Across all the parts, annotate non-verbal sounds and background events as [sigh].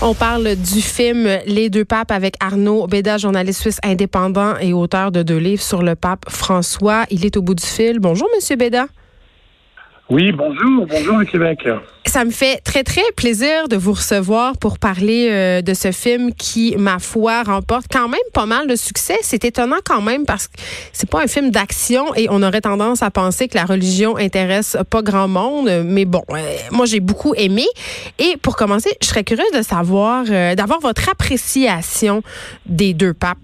On parle du film Les deux papes avec Arnaud Béda, journaliste suisse indépendant et auteur de deux livres sur le pape François. Il est au bout du fil. Bonjour, Monsieur Béda. Oui, bonjour, bonjour le Québec. Ça me fait très très plaisir de vous recevoir pour parler euh, de ce film qui, ma foi, remporte quand même pas mal de succès. C'est étonnant quand même parce que c'est pas un film d'action et on aurait tendance à penser que la religion intéresse pas grand monde. Mais bon, euh, moi j'ai beaucoup aimé. Et pour commencer, je serais curieuse de savoir, euh, d'avoir votre appréciation des deux papes.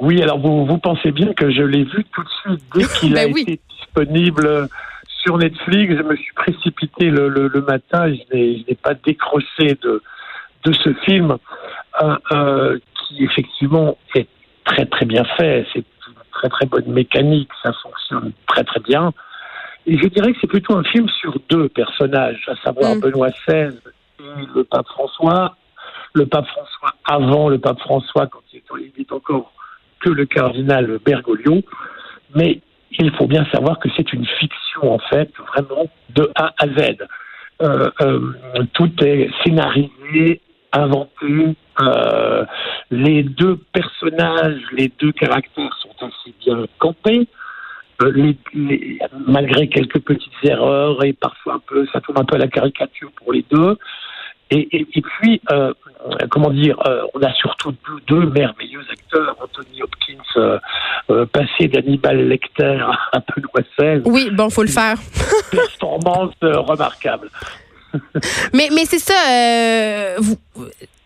Oui, alors vous, vous pensez bien que je l'ai vu tout de suite dès [laughs] qu'il Ben a oui. été disponible sur Netflix. Je me suis précipité le, le, le matin et je n'ai pas décroché de, de ce film euh, euh, qui effectivement est très très bien fait. C'est une très très bonne mécanique, ça fonctionne très très bien. Et je dirais que c'est plutôt un film sur deux personnages, à savoir Mm. Benoît XVI et le pape François. Le pape François avant le pape François, quand il est encore que le cardinal Bergoglio. Mais il faut bien savoir que c'est une fiction, en fait, vraiment de A à Z. Euh, euh, tout est scénarisé, inventé. Euh, les deux personnages, les deux caractères sont assez bien campés. Malgré quelques petites erreurs et parfois un peu, ça tourne un peu à la caricature pour les deux. Et, et, et puis, euh, comment dire, euh, on a surtout deux, deux merveilleux acteurs, Anthony Hopkins, euh, passé d'Hannibal Lecter à Benoît XVI, Oui, bon, faut le faire. performance remarquable. [laughs] Mais, mais c'est ça, vous,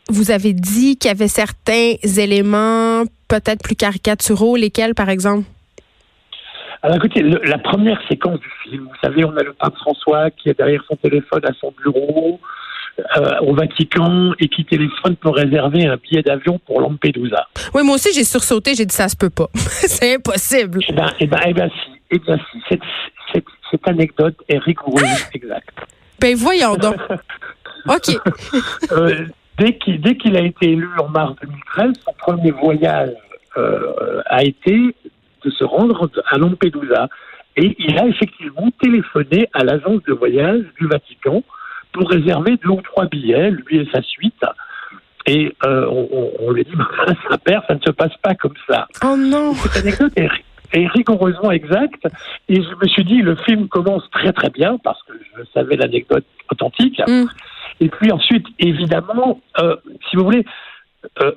vous avez dit qu'il y avait certains éléments peut-être plus caricaturaux, lesquels, par exemple? Alors écoutez, le- la première séquence du film, vous savez, on a le pape François qui est derrière son téléphone à son bureau euh, au Vatican et qui téléphone pour réserver un billet d'avion pour Lampedusa. Oui, moi aussi, j'ai sursauté, j'ai dit ça se peut pas. [laughs] c'est impossible. Eh ben, eh ben, eh ben si, eh bien si, cette, cette, cette anecdote est rigoureuse, exacte. Ben voyons donc. [laughs] OK. Euh, dès qu'il dès qu'il a été élu en mars 2013, son premier voyage euh, a été de se rendre à Lampedusa. Et il a effectivement téléphoné à l'agence de voyage du Vatican pour réserver deux ou trois billets, lui et sa suite. Et euh, on, on- lui dit, ça père, ça ne se passe pas comme ça. Oh non. Cette anecdote est, est rigoureusement exacte. Et je me suis dit, le film commence très très bien parce que je savais l'anecdote authentique. Mm. Et puis ensuite, évidemment, euh, si vous voulez, euh,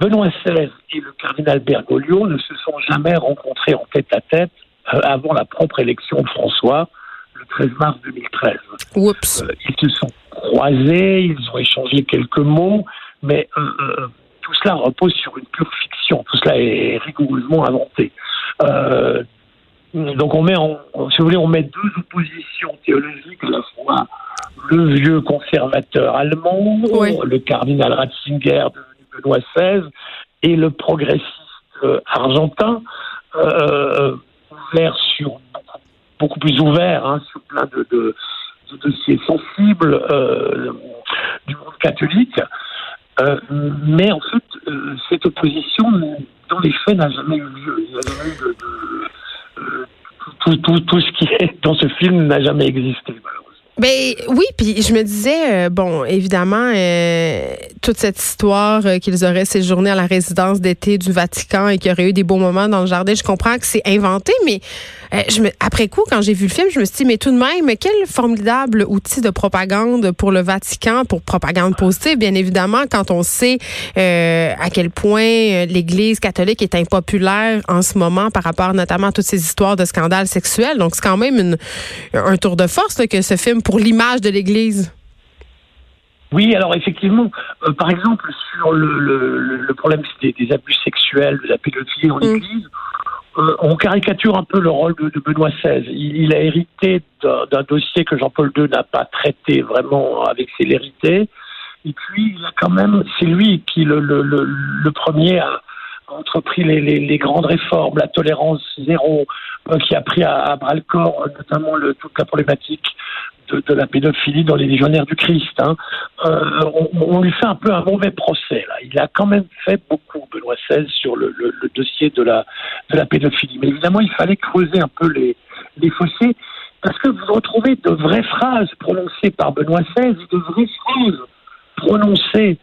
Benoît XVI et le cardinal Bergoglio ne se sont jamais rencontrés en tête à tête avant la propre élection de François, 13 mars 2013. Oups. Euh, ils se sont croisés, ils ont échangé quelques mots, mais euh, euh, tout cela repose sur une pure fiction. Tout cela est rigoureusement inventé. Euh, donc on met, en, si vous voulez, on met deux oppositions théologiques à la fois le vieux conservateur allemand, Oui. le cardinal Ratzinger devenu Benoît XVI, et le progressiste argentin, ouvert sur beaucoup, plus ouvert hein, sur plein de, de, dossiers sensibles euh, du monde catholique. Euh, mais en fait, euh, cette opposition, dans les faits, n'a jamais eu lieu. Il a de, tout, tout, tout ce qui est dans ce film n'a jamais existé. Ben oui, puis je me disais, euh, bon, évidemment, euh, toute cette histoire euh, qu'ils auraient séjourné à la résidence d'été du Vatican et qu'il y aurait eu des beaux moments dans le jardin, je comprends que c'est inventé, mais euh, je me, après coup, quand j'ai vu le film, je me suis dit, mais tout de même, quel formidable outil de propagande pour le Vatican, pour propagande positive, bien évidemment, quand on sait à quel point l'Église catholique est impopulaire en ce moment par rapport notamment à toutes ces histoires de scandales sexuels. Donc, c'est quand même une, un tour de force là, que ce film pour l'image de l'Église? Oui, alors effectivement, euh, par exemple, sur le, le, le- problème des, des abus sexuels, de la pédophilie en Mm. Église, euh, on caricature un peu le rôle de, de Benoît XVI. Il, il a hérité d'un d'un dossier que Jean-Paul II n'a pas traité vraiment avec célérité. Et puis, il a quand même, c'est lui qui le, le, le, le premier a entrepris les, les, les grandes réformes, la tolérance zéro, euh, qui a pris à, à bras le corps euh, notamment toute la problématique de, la pédophilie dans les légionnaires du Christ. Hein. Euh, on, lui fait un peu un mauvais procès. Il a quand même fait beaucoup, Benoît XVI, sur le dossier de la, de la pédophilie. Mais évidemment, il fallait creuser un peu les, les fossés, parce que vous retrouvez de vraies phrases prononcées par Benoît XVI, de vraies phrases prononcées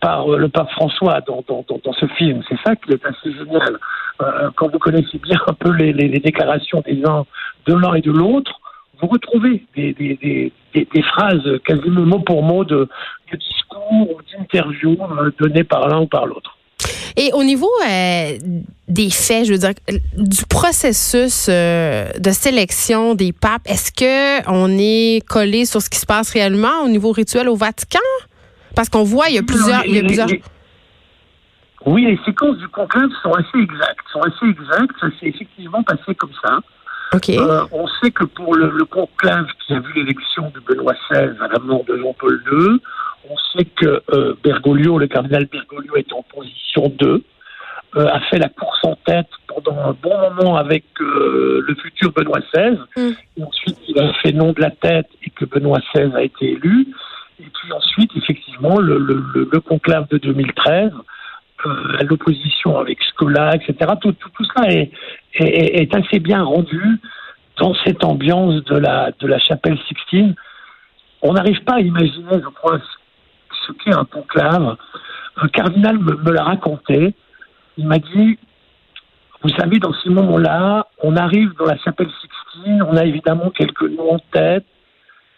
par le pape François dans, dans, ce film. C'est ça qui est assez génial. quand vous connaissez bien un peu les, déclarations des uns, de l'un et de l'autre, vous retrouvez des, des, des, phrases quasiment mot pour mot de, discours ou d'interviews euh, données par l'un ou par l'autre. Et au niveau euh, des faits, je veux dire, du processus euh, de sélection des papes, est-ce que on est collé sur ce qui se passe réellement au niveau rituel au Vatican? Parce qu'on voit, il y a plusieurs. il y a plusieurs... Oui, les séquences du conclave sont assez exactes. Sont assez exactes. Ça s'est effectivement passé comme ça. Euh, on sait que pour le, le, conclave qui a vu l'élection de Benoît XVI à la mort de Jean-Paul II, on sait que euh, Bergoglio, le cardinal Bergoglio, est en position 2, euh, a fait la course en tête pendant un bon moment avec le futur Benoît XVI. Mm. Et ensuite, il a fait nom de la tête et que Benoît XVI a été élu. Ensuite, effectivement, le, conclave de 2013 euh, l'opposition avec Scola, etc. Tout, tout, tout est, est, est, assez bien rendu dans cette ambiance de la, de la chapelle Sixtine. On n'arrive pas à imaginer, je crois, ce qu'est un conclave. Un cardinal me, me l'a raconté. Il m'a dit, vous savez, dans ces moments-là, on arrive dans la chapelle Sixtine, on a évidemment quelques noms en tête,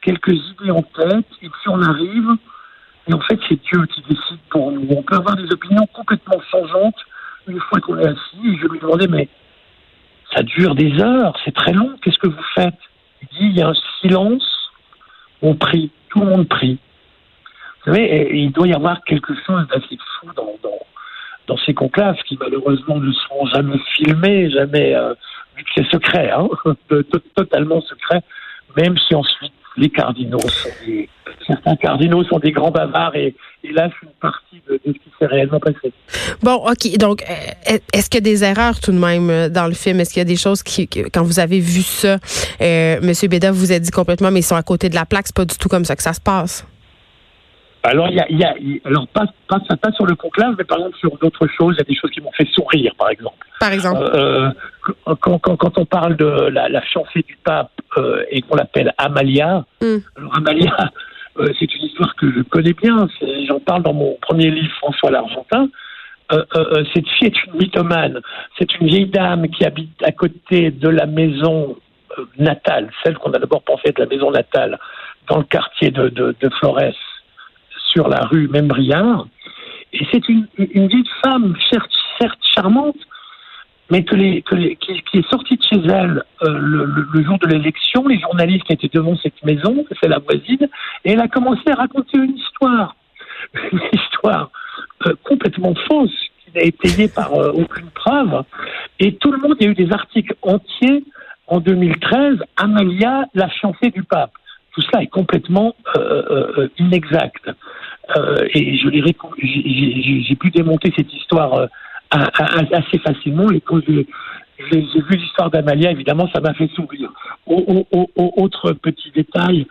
quelques idées en tête, et puis on arrive, et en fait, c'est Dieu qui décide pour nous. On peut avoir des opinions complètement changeantes une fois qu'on est assis. Et je lui demandais, mais ça dure des heures, c'est très long, qu'est-ce que vous faites? Il dit, il y a un silence, on prie, tout le monde prie. Vous savez, il doit y avoir quelque chose d'assez fou dans, ces conclaves qui malheureusement ne seront jamais filmés, jamais, euh, vu que c'est secret, hein, [laughs] totalement secret, même si ensuite les cardinaux sont des, certains cardinaux sont des grands bavards et, et là, c'est une partie de, ce qui s'est réellement passé. Bon, OK. Donc, euh, est-ce qu'il y a des erreurs tout de même euh, dans le film? Est-ce qu'il y a des choses qui, quand vous avez vu ça, euh, Monsieur Béda vous a dit complètement, mais ils sont à côté de la plaque, c'est pas du tout comme ça que ça se passe? Alors, il y a, y a, alors pas, pas, pas sur le conclave, mais par exemple sur d'autres choses, il y a des choses qui m'ont fait sourire, par exemple. Par exemple. Euh, quand, quand, quand, on parle de la, la fiancée du pape euh, et qu'on l'appelle Amalia, mm. alors Amalia, [laughs] euh, c'est une histoire que je connais bien. J'en parle dans mon premier livre, François l'Argentin. Euh, euh, cette fille est une mythomane. C'est une vieille dame qui habite à côté de la maison natale, celle qu'on a d'abord pensé être la maison natale, dans le quartier de, de, de Flores, sur la rue Membriard. Et c'est une, une vieille femme, certes, charmante, mais que les, que les, qui, est sortie de chez elle euh, le, jour de l'élection, les journalistes qui étaient devant cette maison, c'est la voisine, et elle a commencé à raconter une histoire, [laughs] une histoire euh, complètement fausse, qui n'a été par euh, aucune preuve, et tout le monde, il y a eu des articles entiers en 2013, Amalia, la fiancée du pape. Tout cela est complètement inexact. Et je j'ai pu démonter cette histoire assez facilement. Et quand j'ai vu l'histoire d'Amalia, évidemment, ça m'a fait sourire. autre petit détail,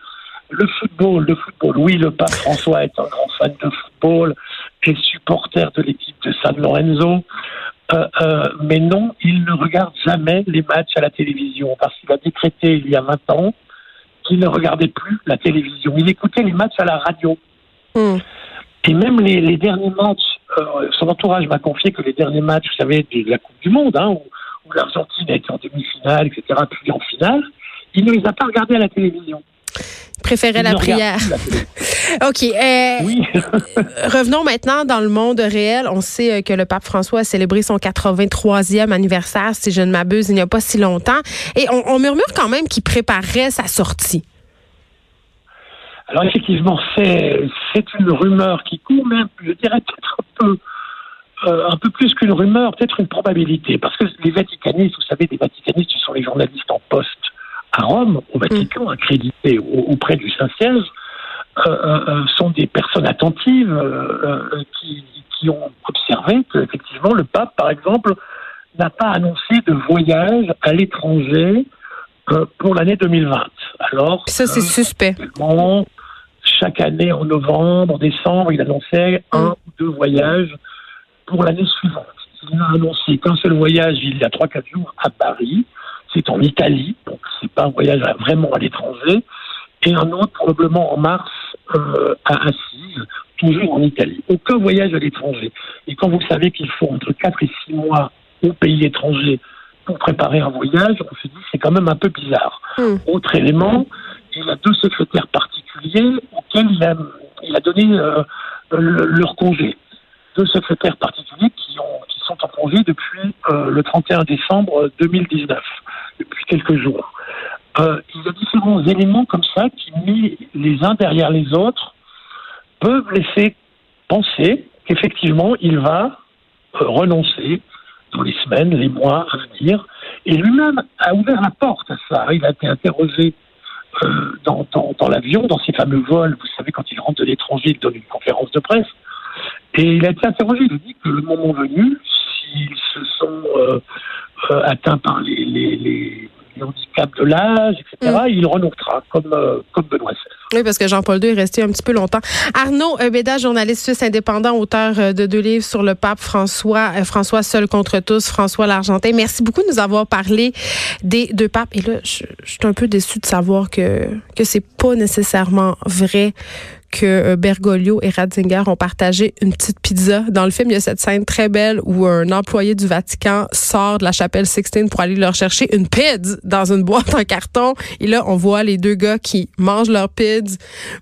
le football, le football. Oui, le pape François est un grand fan de football, est supporter de l'équipe de San Lorenzo. Euh, euh, mais non, il ne regarde jamais les matchs à la télévision parce qu'il a décrété il y a 20 ans qu'il ne regardait plus la télévision. Il écoutait les matchs à la radio. Hmm. Et même les, les derniers matchs euh, son entourage m'a confié que les derniers matchs, vous savez, de la Coupe du Monde, hein, où, l'Argentine a été en demi-finale, etc., puis en finale, il ne les a pas regardés à la télévision. Préférait la prière. [laughs] OK. Euh, oui. revenons maintenant dans le monde réel. On sait euh, que le pape François a célébré son 83e anniversaire, si je ne m'abuse, il n'y a pas si longtemps. Et on, on murmure quand même qu'il préparerait sa sortie. Alors effectivement, c'est une rumeur qui court, mais je dirais peut-être un peu euh, un peu plus qu'une rumeur, peut-être une probabilité, parce que les vaticanistes, vous savez, les vaticanistes, ce sont les journalistes en poste à Rome, au Vatican, mm. accrédités auprès du Saint-Siège, euh, euh, sont des personnes attentives qui, qui ont observé qu'effectivement le pape, par exemple, n'a pas annoncé de voyage à l'étranger pour l'année 2020. Alors, ça c'est suspect chaque année en novembre, en décembre, il annonçait un mm. ou deux voyages pour l'année suivante. Il n'a annoncé qu'un seul voyage il y a trois, quatre jours à Paris. C'est en Italie, donc c'est pas un voyage vraiment à l'étranger. Et un autre probablement en mars euh, à Assise, toujours en Italie. Aucun voyage à l'étranger. Et quand vous savez qu'il faut entre 4 et 6 mois au pays étranger pour préparer un voyage, on se dit c'est quand même un peu bizarre. Hmm. Autre élément, il a deux secrétaires particuliers auxquels il a, donné euh, le- leur congé. Deux secrétaires particuliers qui, ont, qui sont en congé depuis euh, le 31 décembre 2019, depuis quelques jours. Euh, il y a différents éléments comme ça qui, mis les uns derrière les autres, peuvent laisser penser qu'effectivement, il va renoncer dans les semaines, les mois à venir. Et lui-même a ouvert la porte à ça. Il a été interrogé dans, dans, dans l'avion, dans ces fameux vols. Vous savez, quand il rentre de l'étranger, il donne une conférence de presse. Et il a été interrogé. Il a dit que le moment venu, s'ils se sont euh, euh, atteints par les, les, les, les handicaps de l'âge, etc., il renoncera, comme, euh, comme Benoît XVI. Oui, parce que Jean-Paul II est resté un petit peu longtemps. Arnaud euh, Béda, journaliste suisse indépendant, auteur euh, de deux livres sur le pape François, euh, François seul contre tous, François l'Argentin. Merci beaucoup de nous avoir parlé des deux papes. Et là, je, suis un peu déçue de savoir que que c'est pas nécessairement vrai que euh, Bergoglio et Ratzinger ont partagé une petite pizza. Dans le film, il y a cette scène très belle où un employé du Vatican sort de la chapelle Sixtine pour aller leur chercher une pizza dans une boîte en carton. Et là, on voit les deux gars qui mangent leur pizza,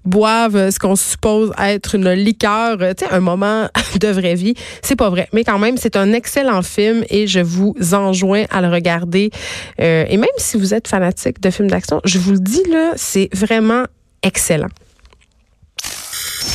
boivent euh, ce qu'on suppose être une liqueur, euh, tu sais, un moment [laughs] de vraie vie. C'est pas vrai, mais quand même, c'est un excellent film et je vous enjoins à le regarder. Et même si vous êtes fanatique de films d'action, je vous le dis là, c'est vraiment excellent.